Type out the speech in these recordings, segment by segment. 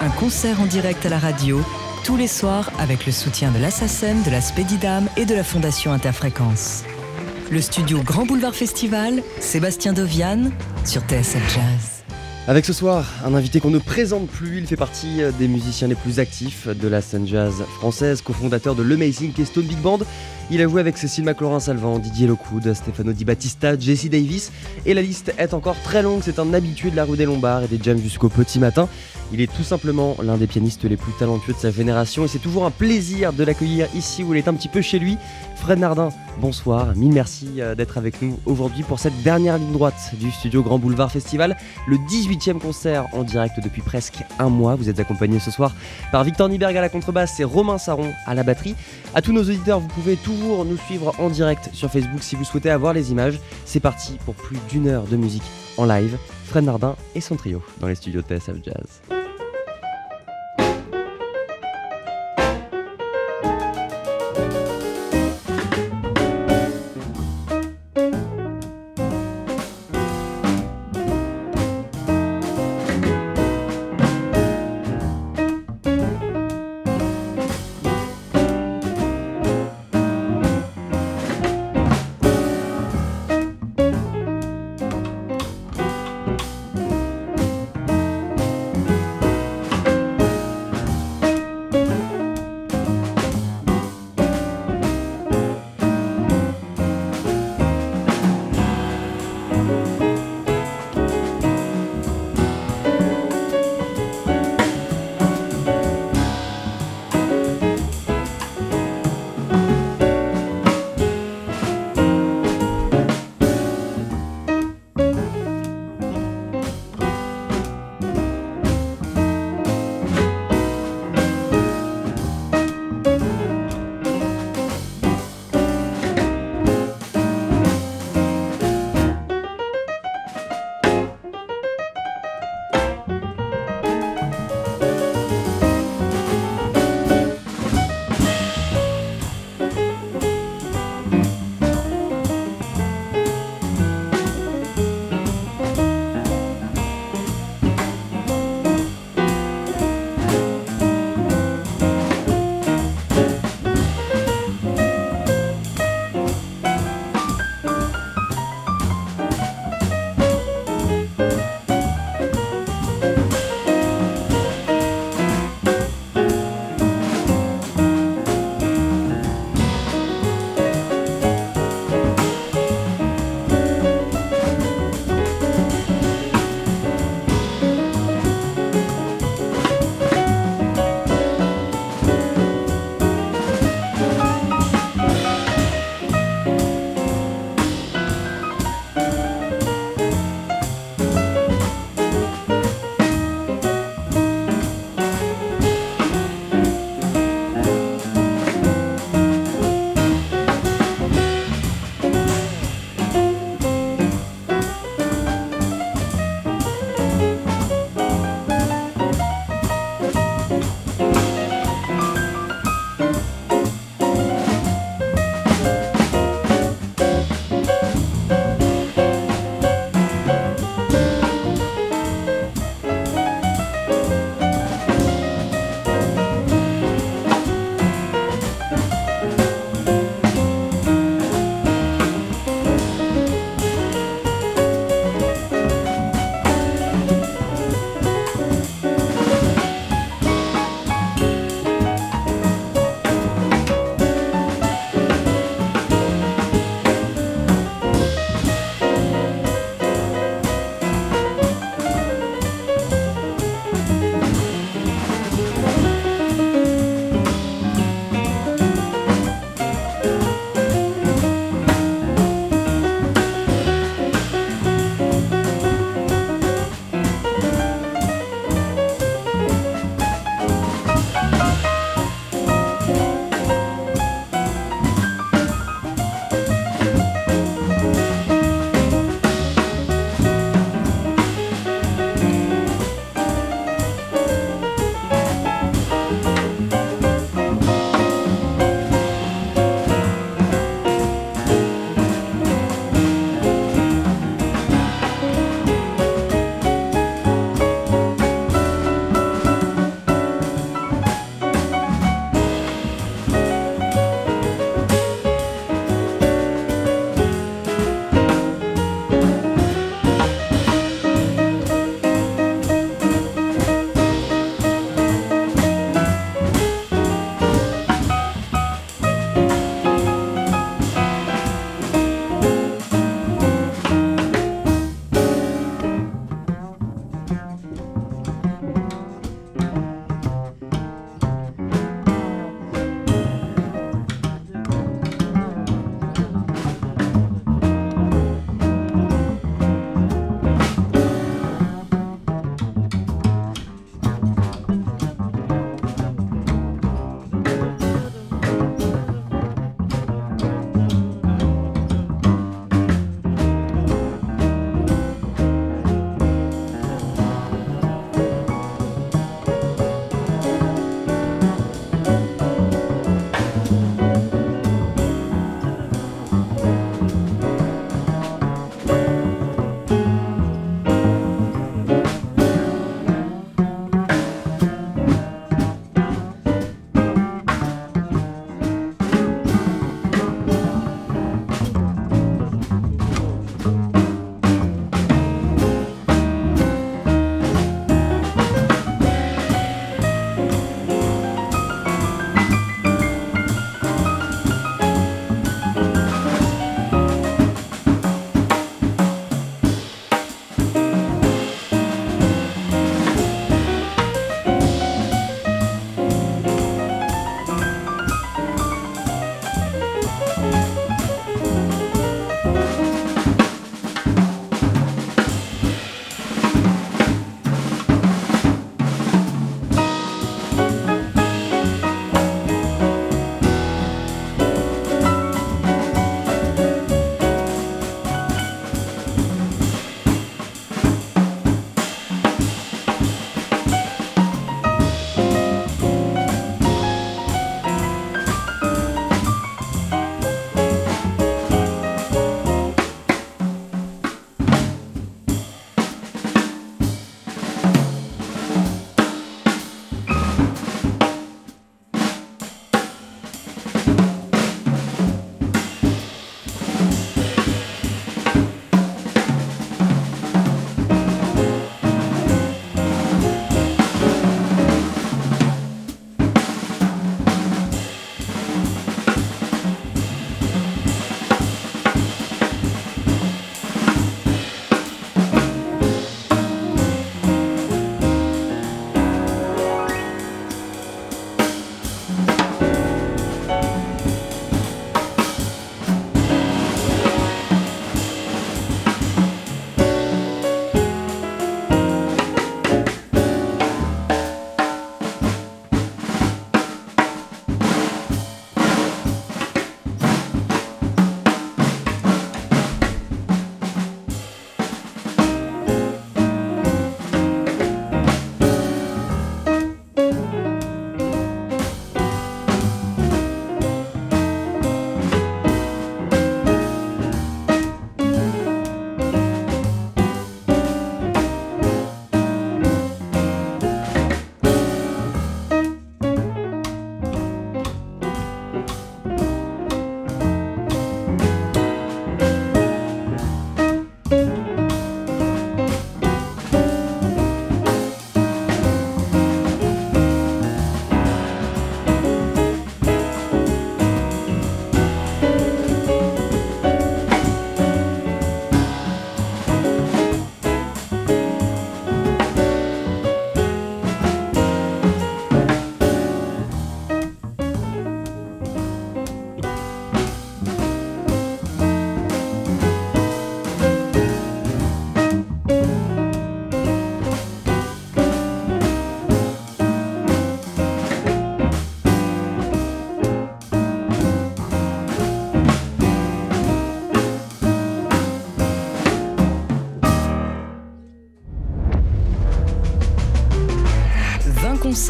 un concert en direct à la radio, tous les soirs avec le soutien de l'Assassin, de la Spédidam et de la Fondation Interfréquence. Le studio Grand Boulevard Festival, Sébastien Dovian sur TSF Jazz. Avec ce soir, un invité qu'on ne présente plus, il fait partie des musiciens les plus actifs de la scène jazz française, cofondateur de l'Amazing Keystone Big Band. Il a joué avec Cécile McLaurin-Salvant, Didier Lockwood, Stefano Di Battista, Jesse Davis, et la liste est encore très longue, c'est un habitué de la rue des Lombards et des jams jusqu'au petit matin. Il est tout simplement l'un des pianistes les plus talentueux de sa génération et c'est toujours un plaisir de l'accueillir ici où il est un petit peu chez lui. Fred Nardin, bonsoir, mille merci euh, d'être avec nous aujourd'hui pour cette dernière ligne droite du studio Grand Boulevard Festival, le 18e concert en direct depuis presque un mois. Vous êtes accompagné ce soir par Victor Niberg à la contrebasse et Romain Saron à la batterie. À tous nos auditeurs, vous pouvez toujours nous suivre en direct sur Facebook si vous souhaitez avoir les images. C'est parti pour plus d'une heure de musique en live. Fred Nardin et son trio dans les studios TSF Jazz.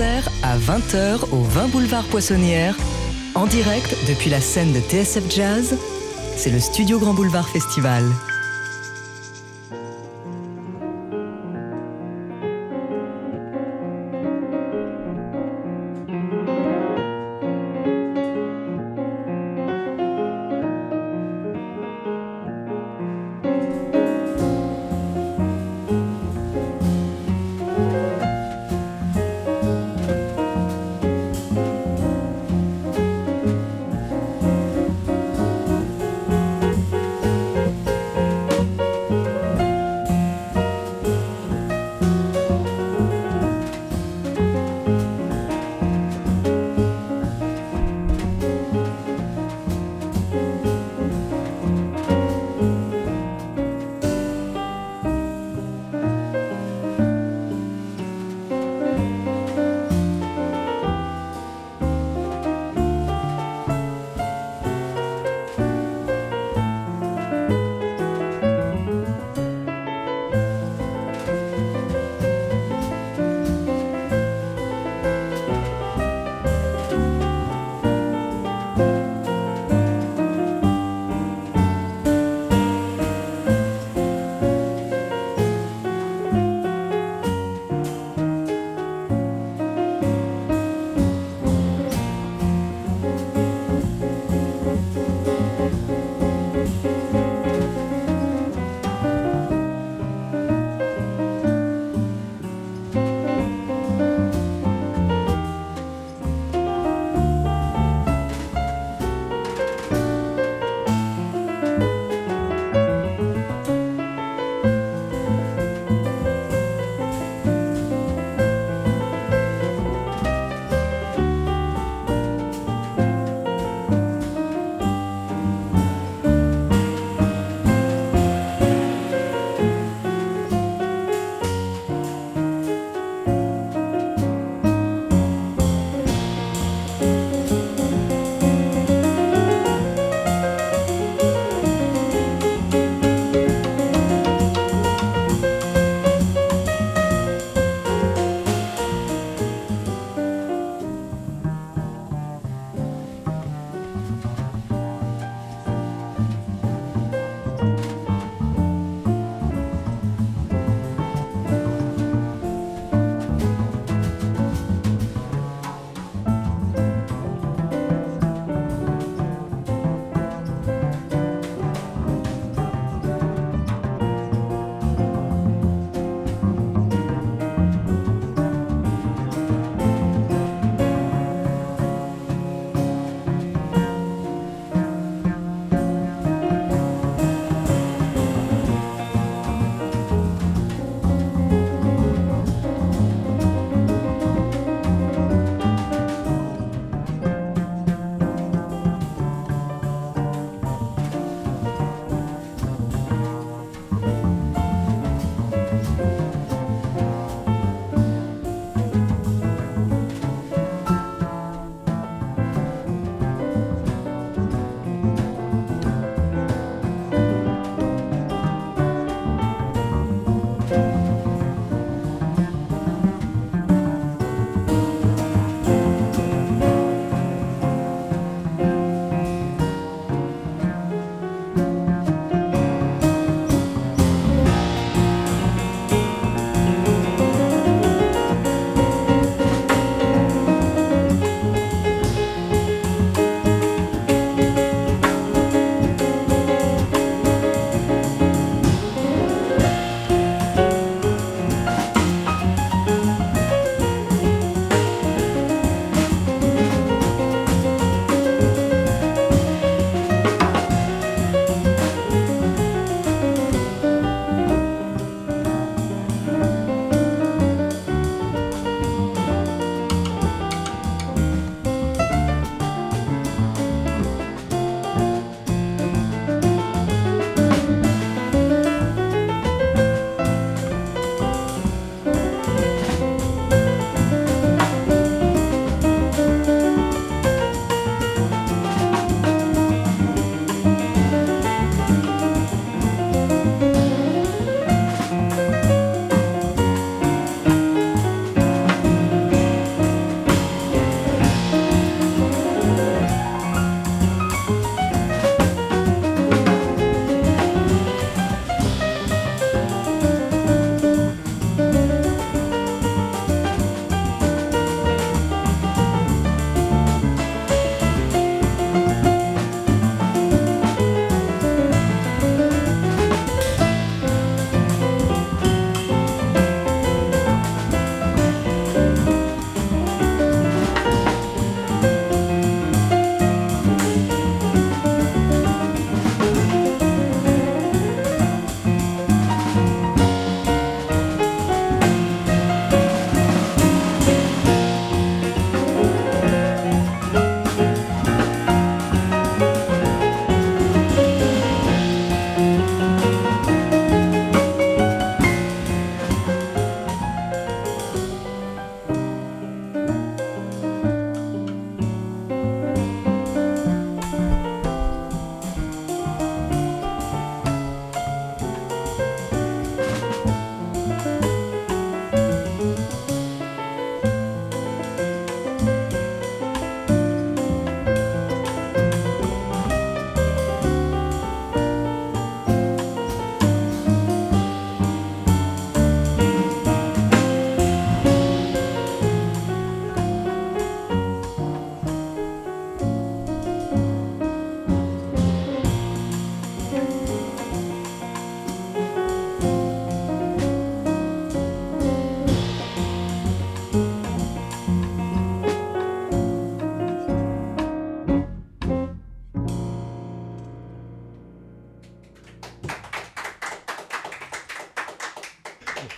Concert à 20h au 20 boulevard Poissonnière, en direct depuis la scène de TSF Jazz. C'est le Studio Grand Boulevard Festival.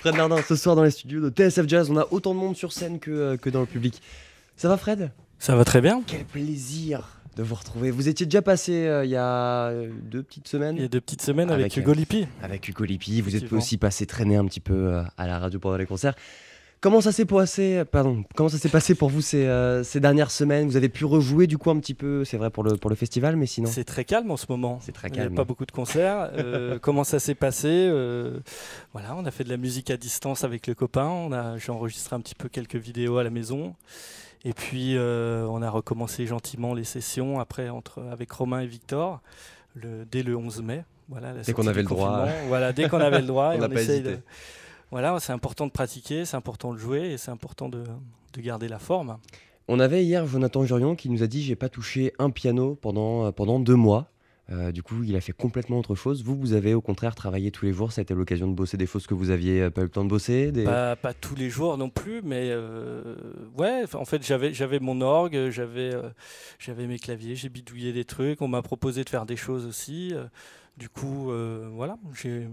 Fred Nardin, ce soir dans les studios de TSF Jazz, on a autant de monde sur scène que, euh, que dans le public. Ça va Fred? Ça va très bien. Quel plaisir de vous retrouver. Vous étiez déjà passé euh, il y a euh, deux petites semaines Il y a deux petites semaines avec, Avec, Hugo Lippi. avec Hugo Lippi. Vous êtes aussi passé traîner un petit peu euh, à la radio pendant les concerts. Comment ça s'est passé, pardon, comment ça s'est passé pour vous ces, euh, ces dernières semaines? Vous avez pu rejouer du coup un petit peu, c'est vrai pour le, pour le festival, mais sinon? C'est très calme en ce moment. C'est très Il n'y a calme. pas beaucoup de concerts. Euh, comment ça s'est passé Euh, Voilà, on a fait de la musique à distance avec le copain. On a, j'ai enregistré un petit peu quelques vidéos à la maison. Et puis on a recommencé gentiment les sessions après entre avec Romain et Victor le, dès le 11 mai. Voilà, Dès qu'on avait le droit. Voilà, dès qu'on avait le droit. On n'a pas hésité. de- Voilà, c'est important de pratiquer, c'est important de jouer et c'est important de, de garder la forme. On avait hier Jonathan Jurion qui nous a dit j'ai pas touché un piano pendant, euh, pendant deux mois. Euh, du coup, il a fait complètement autre chose. Vous, vous avez au contraire travaillé tous les jours. Ça a été l'occasion de bosser des choses que vous aviez euh, pas eu le temps de bosser. Des... Pas, pas tous les jours non plus, mais euh, ouais, en fait j'avais j'avais mon orgue, j'avais euh, j'avais mes claviers, j'ai bidouillé des trucs, on m'a proposé de faire des choses aussi. du coup, voilà, j'ai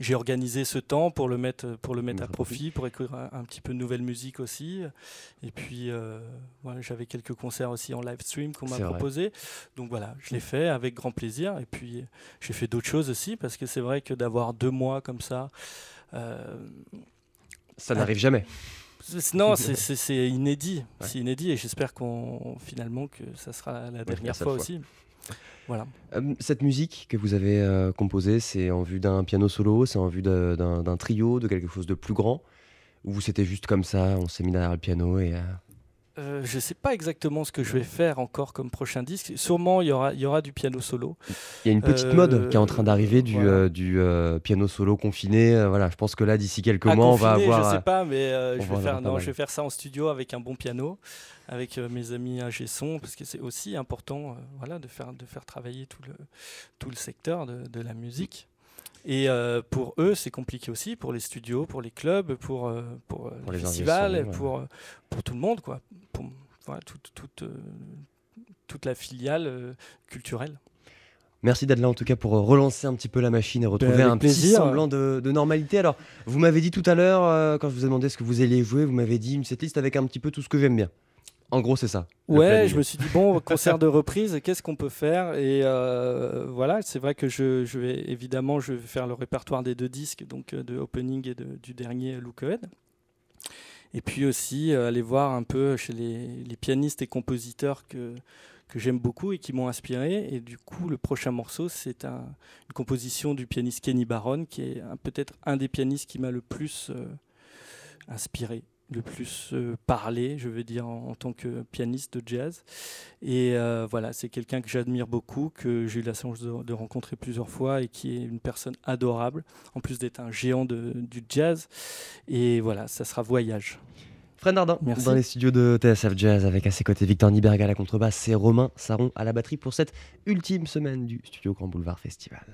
j'ai organisé ce temps pour le mettre pour le mettre à profit, pour écrire un, un petit peu de nouvelle musique aussi. Et puis euh, voilà, j'avais quelques concerts aussi en live stream qu'on m'a proposé. Donc voilà, je l'ai fait avec grand plaisir. Et puis j'ai fait d'autres choses aussi parce que c'est vrai que d'avoir deux mois comme ça. euh, Ça n'arrive jamais. Non, c'est- inédit. Ouais. C'est inédit et j'espère qu'on finalement que ça sera la dernière fois. aussi. Voilà. Euh, cette musique que vous avez euh, composée, c'est en vue d'un piano solo, c'est en vue d'un trio, de quelque chose de plus grand? Ou c'était juste comme ça, on s'est mis derrière le piano et. euh, Euh, je sais pas exactement ce que je vais faire encore comme prochain disque. Sûrement, il y aura, il y aura du piano solo. Il y a une petite Euh, mode qui est en train d'arriver du, voilà. euh, du piano solo confiné. Voilà, je pense que là, d'ici quelques À mois, on va avoir. Je euh, sais pas, mais je, va vais faire, avoir pas non, mal. je vais faire ça en studio avec un bon piano, avec mes amis ingé son, parce que c'est aussi important, voilà, de faire de faire travailler tout le tout le secteur de, de la musique. Et euh, pour eux, c'est compliqué aussi, pour les studios, pour les clubs, pour euh, pour, euh, Pour les festivals, ouais. pour pour tout le monde, quoi. Pour voilà, toute toute euh, toute la filiale culturelle. Merci d'être là en tout cas pour relancer un petit peu la machine et retrouver Ben, avec un petit plaisir. semblant de, de normalité. Alors, vous m'avez dit tout à l'heure, quand je vous ai demandé ce que vous alliez jouer, vous m'avez dit une setlist avec un petit peu tout ce que j'aime bien. En gros, c'est ça. Ouais, je me suis dit, bon, concert de reprise, qu'est-ce qu'on peut faire? Et euh, voilà, c'est vrai que je, je vais évidemment je vais faire le répertoire des deux disques, donc euh, de Opening et de- du dernier Look Ahead. Et puis aussi euh, aller voir un peu chez les, les pianistes et compositeurs que, que j'aime beaucoup et qui m'ont inspiré. Et du coup, le prochain morceau, c'est un- une composition du pianiste Kenny Barron, qui est peut-être un des pianistes qui m'a le plus euh, inspiré, le plus euh, parlé, je veux dire, en, en tant que pianiste de jazz. Et euh, voilà, c'est quelqu'un que j'admire beaucoup, que j'ai eu la chance de, de rencontrer plusieurs fois et qui est une personne adorable, en plus d'être un géant de- du jazz. Et voilà, ça sera Voyage. Fred Nardin, Merci. dans les studios de TSF Jazz, avec à ses côtés Victor Niberg à la contrebasse et Romain Saron à la batterie pour cette ultime semaine du Studio Grand Boulevard Festival.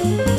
oh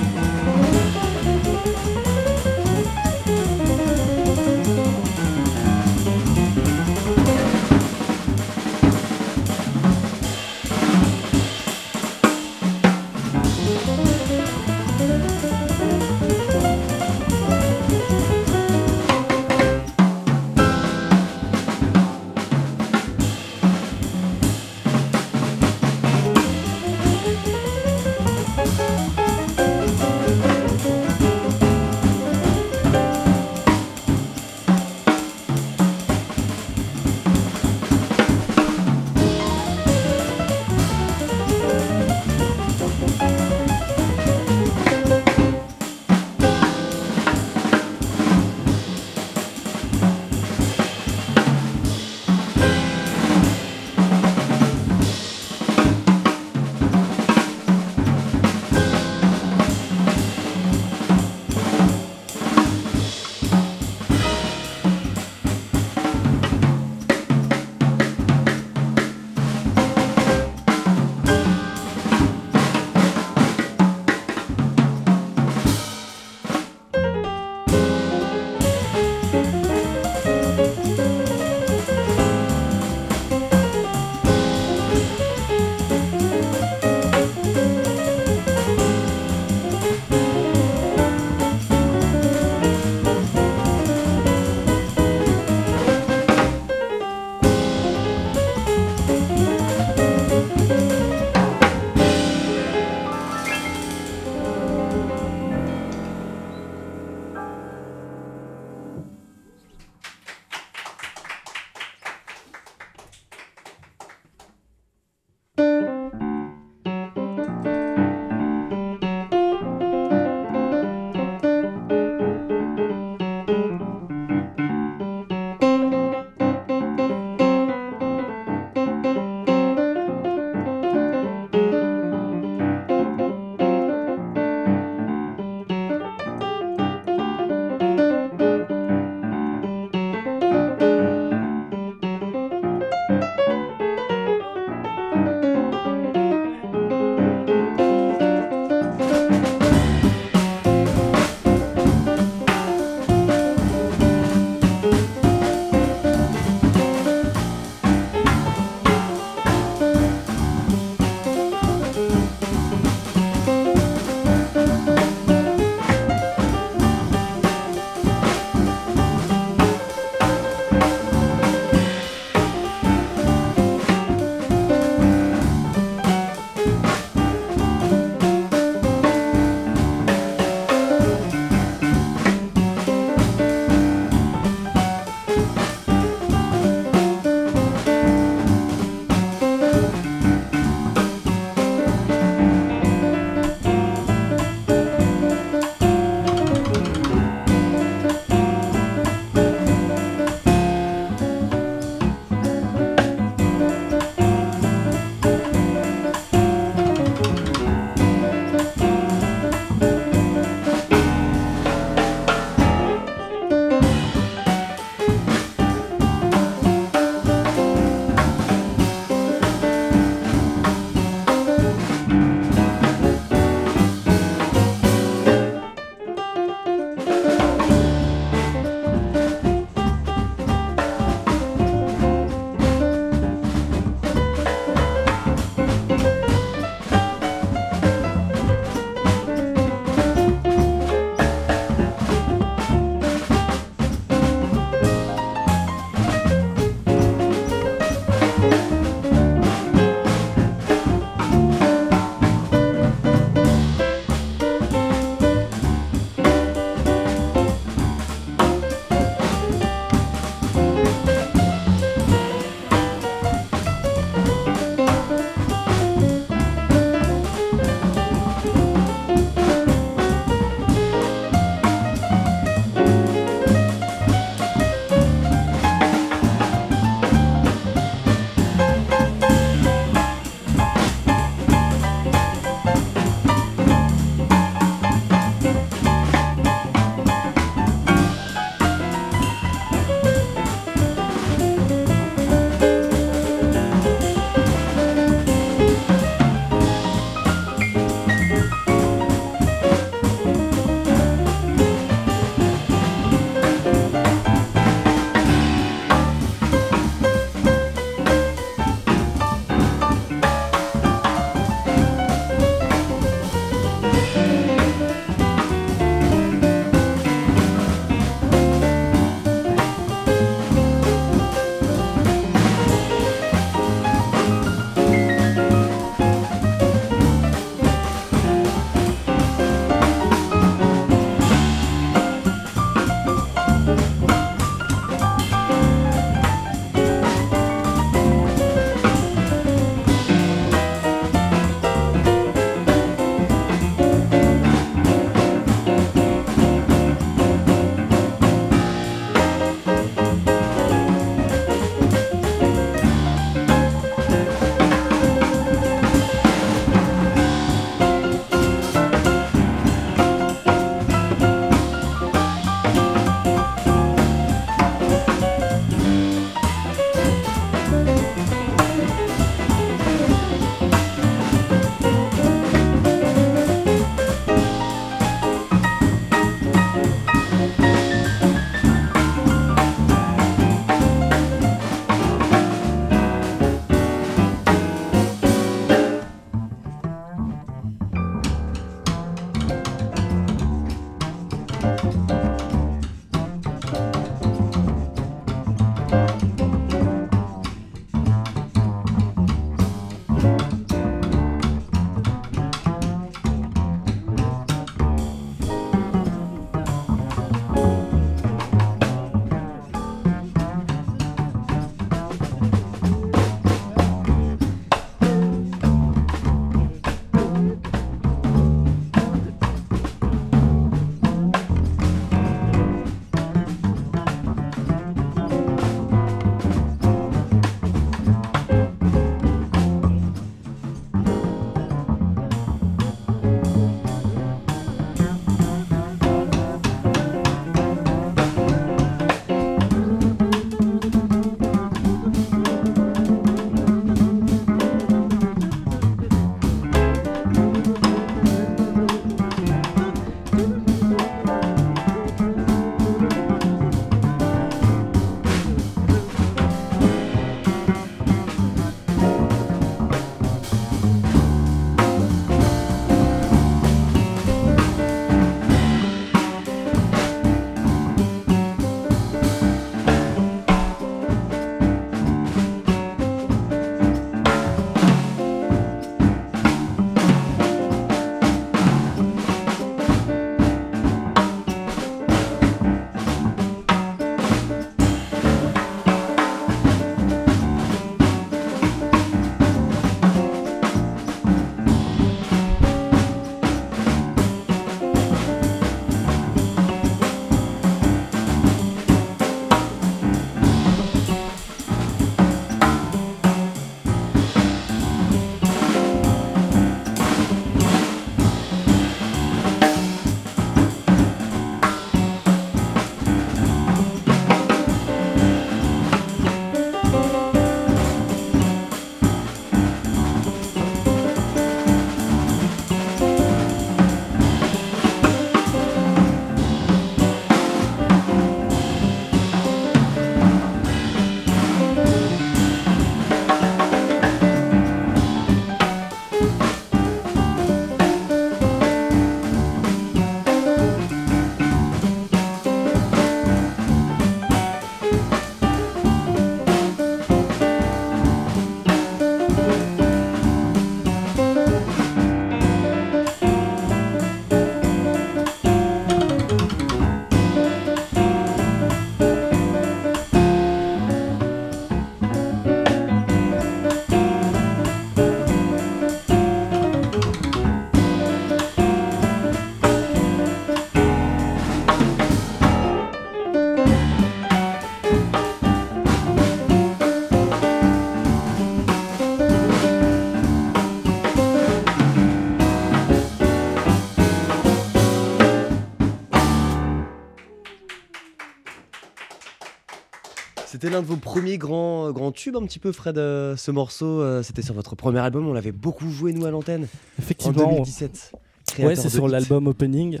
l'un de vos premiers grands, grands tubes, un petit peu, Fred, euh, ce morceau. euh, C'était sur votre premier album, on l'avait beaucoup joué, nous, à l'antenne, en Effectivement, 2017. ouais, c'est sur l'album Opening.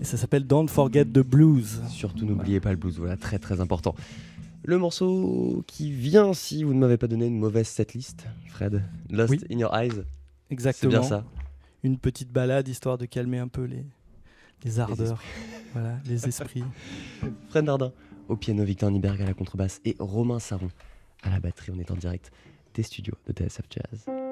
Et ça s'appelle Don't Forget the Blues. Surtout, n'oubliez pas le blues, voilà, très très important. Le morceau qui vient, si vous ne m'avez pas donné une mauvaise setlist, Fred, Lost Oui. in Your Eyes, c'est Exactement. bien ça. Une petite balade histoire de calmer un peu les, les ardeurs, voilà, les esprits. Fred Nardin au piano, Victor Niberg à la contrebasse et Romain Saron à la batterie. On est en direct des studios de TSF Jazz.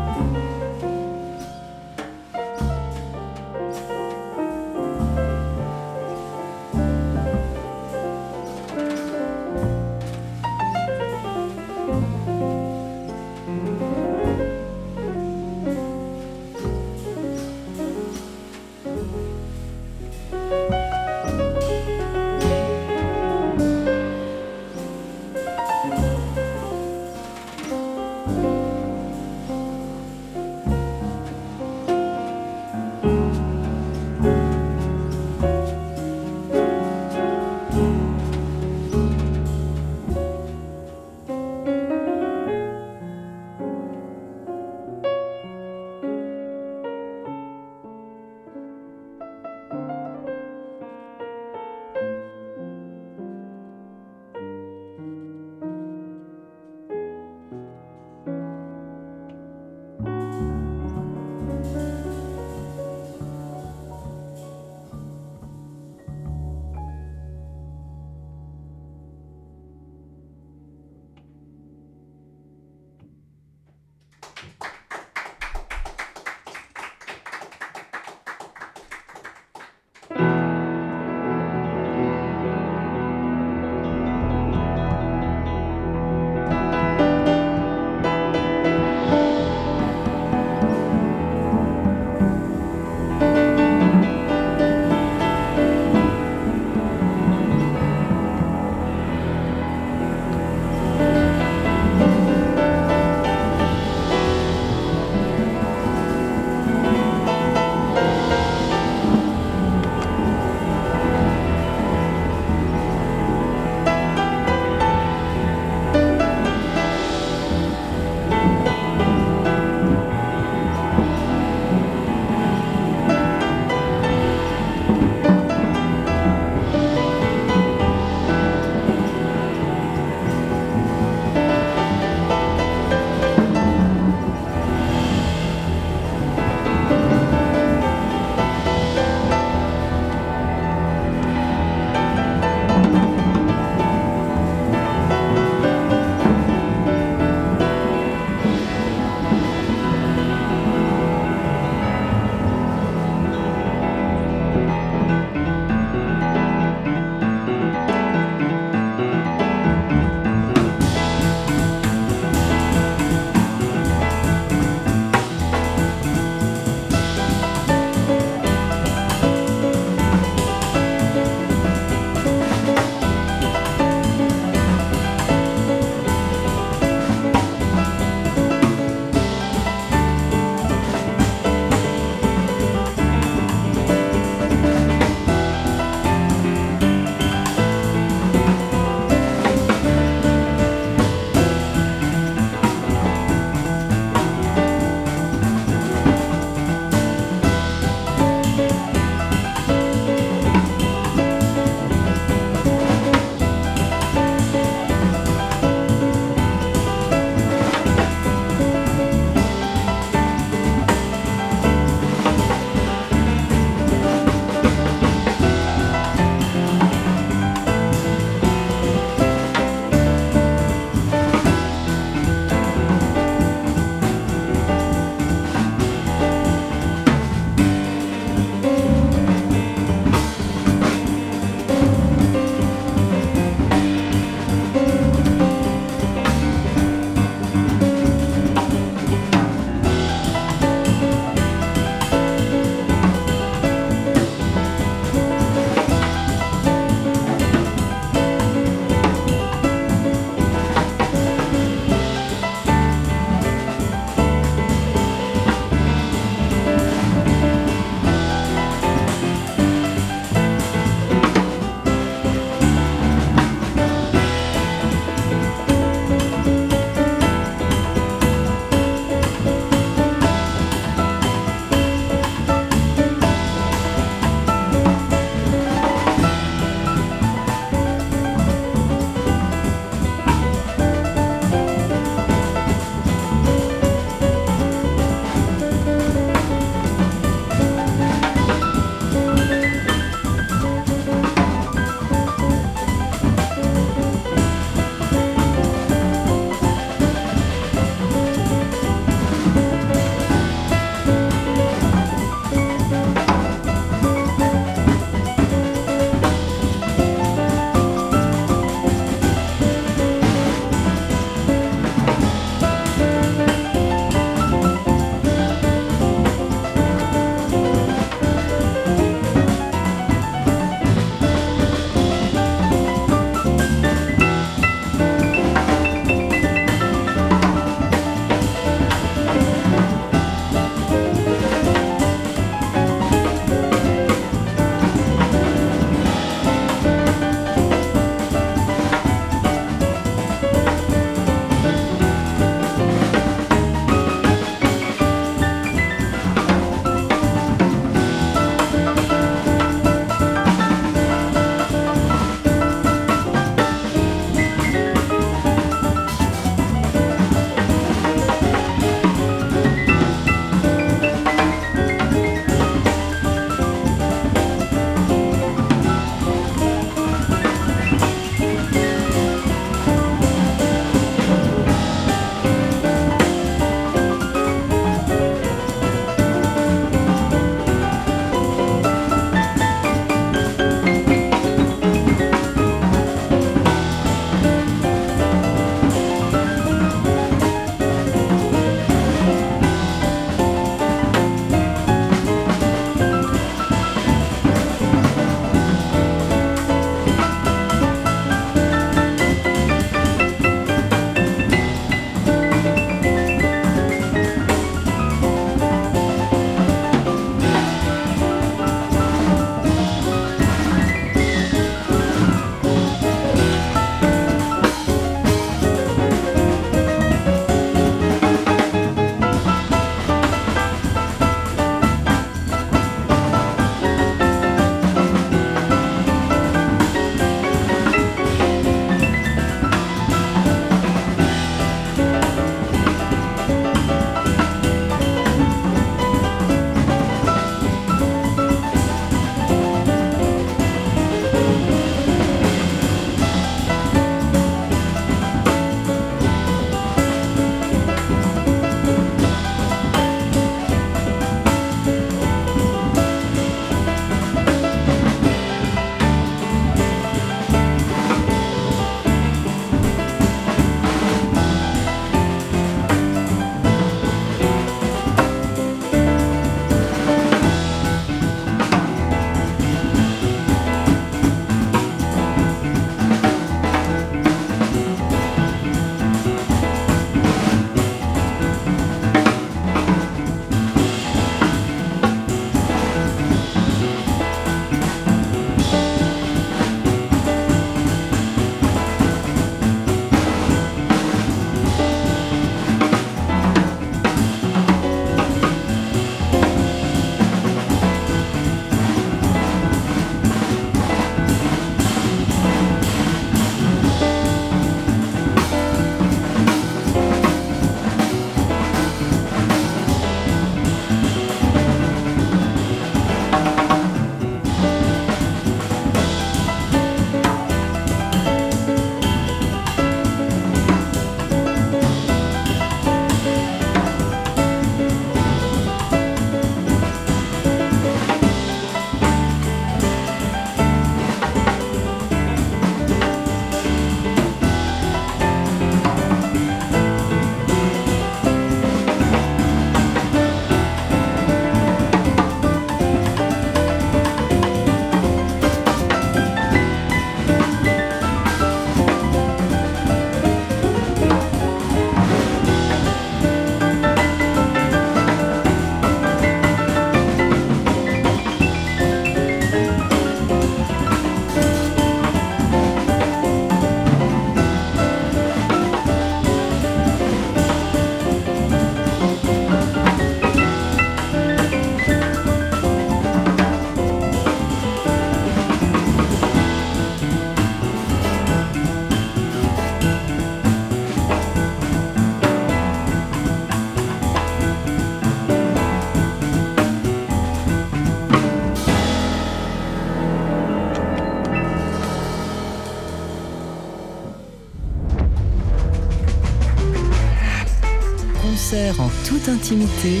Toute intimité.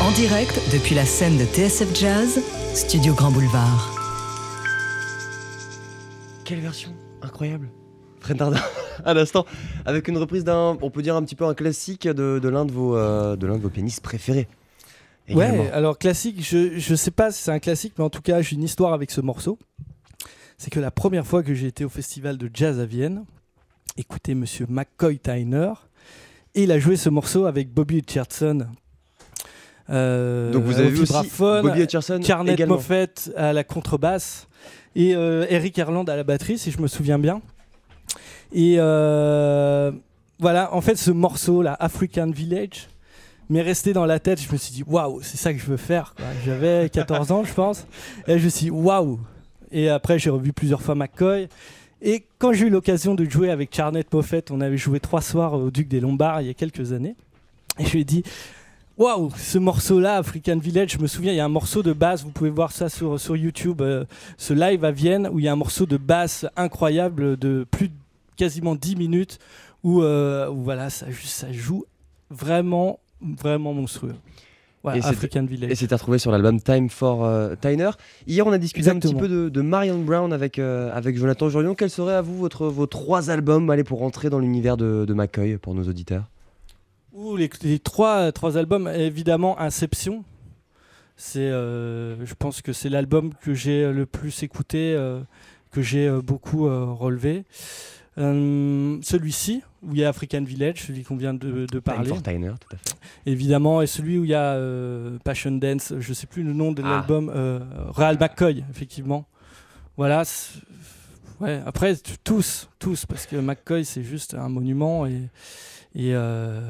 En direct depuis la scène de TSF Jazz, Studio Grand Boulevard. Quelle version incroyable Fred Dardin, à l'instant, avec une reprise d'un, on peut dire un petit peu un classique de, de l'un de vos, euh, de l'un de vos pianistes préférés. également. Ouais, alors classique, je, je sais pas si c'est un classique, mais en tout cas, j'ai une histoire avec ce morceau. C'est que la première fois que j'ai été au festival de jazz à Vienne, écoutez Monsieur McCoy Tyner, et il a joué ce morceau avec Bobby Hutcherson. Euh, Donc vous avez vu aussi Bobby. Moffett à la contrebasse et euh, Eric Erland à la batterie, si je me souviens bien. Et euh, voilà, en fait, ce morceau, là, African Village, m'est resté dans la tête. Je me suis dit, waouh, c'est ça que je veux faire. J'avais 14 ans, je pense. Et je me suis dit, waouh. Et après, j'ai revu plusieurs fois McCoy. Et quand j'ai eu l'occasion de jouer avec Charnette Moffett, on avait joué trois soirs au Duc des Lombards il y a quelques années. Et je lui ai dit, Waouh, ce morceau-là, African Village, je me souviens, il y a un morceau de basse, vous pouvez voir ça sur, sur YouTube, euh, ce live à Vienne, où il y a un morceau de basse incroyable de plus de quasiment 10 minutes, où, euh, voilà, ça joue vraiment, vraiment monstrueux. Voilà, Et African Village. Et c'est à retrouver sur l'album Time for euh, Tyner. Hier, on a discuté un petit peu de, de Marion Brown avec, euh, avec Jonathan Jorion. Quels seraient à vous votre, vos trois albums allez, pour rentrer dans l'univers de, de McCoy pour nos auditeurs? Ouh, les, les trois, trois albums, évidemment, Inception. C'est, euh, je pense que c'est l'album que j'ai le plus écouté, euh, que j'ai euh, beaucoup euh, relevé. Euh, celui-ci, où il y a African Village, celui qu'on vient de, de parler, for Tyner, tout à fait. évidemment, et celui où il y a euh, Passion Dance, je sais plus le nom de Ah. l'album, euh, Real McCoy, effectivement. Voilà. Ouais, après, tous, tous, parce que McCoy, c'est juste un monument et. et euh,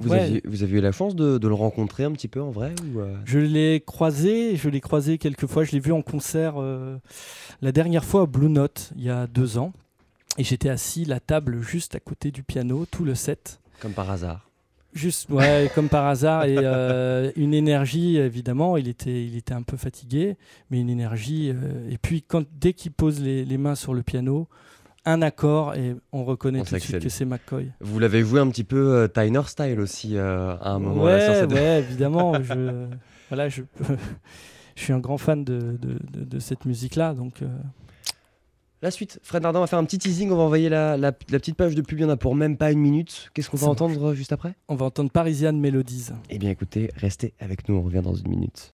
Vous, ouais. aviez, vous avez eu la chance de, de le rencontrer un petit peu en vrai ou, euh, Je l'ai croisé, je l'ai croisé quelques fois. Je l'ai vu en concert euh, la dernière fois au Blue Note, il y a deux ans. Et j'étais assis, la table juste à côté du piano, tout le set. comme par hasard Juste, ouais, comme par hasard. Et euh, une énergie, évidemment, il était, il était un peu fatigué, mais une énergie. euh, et puis, quand, dès qu'il pose les, les mains sur le piano, un accord, et on reconnaît On tout de suite que c'est McCoy. Vous l'avez joué un petit peu euh, Tyner style aussi euh, à un moment là, sur Ouais, cette- ouais, évidemment. je, voilà, je, je suis un grand fan de, de, de- de cette musique-là. Donc, euh, La suite, Fred Dardin va faire un petit teasing, on va envoyer la, la- la petite page de pub, il y en a pour même pas une minute. Qu'est-ce qu'on va entendre juste après? On va entendre Parisian Melodies. Eh bien écoutez, restez avec nous, on revient dans une minute.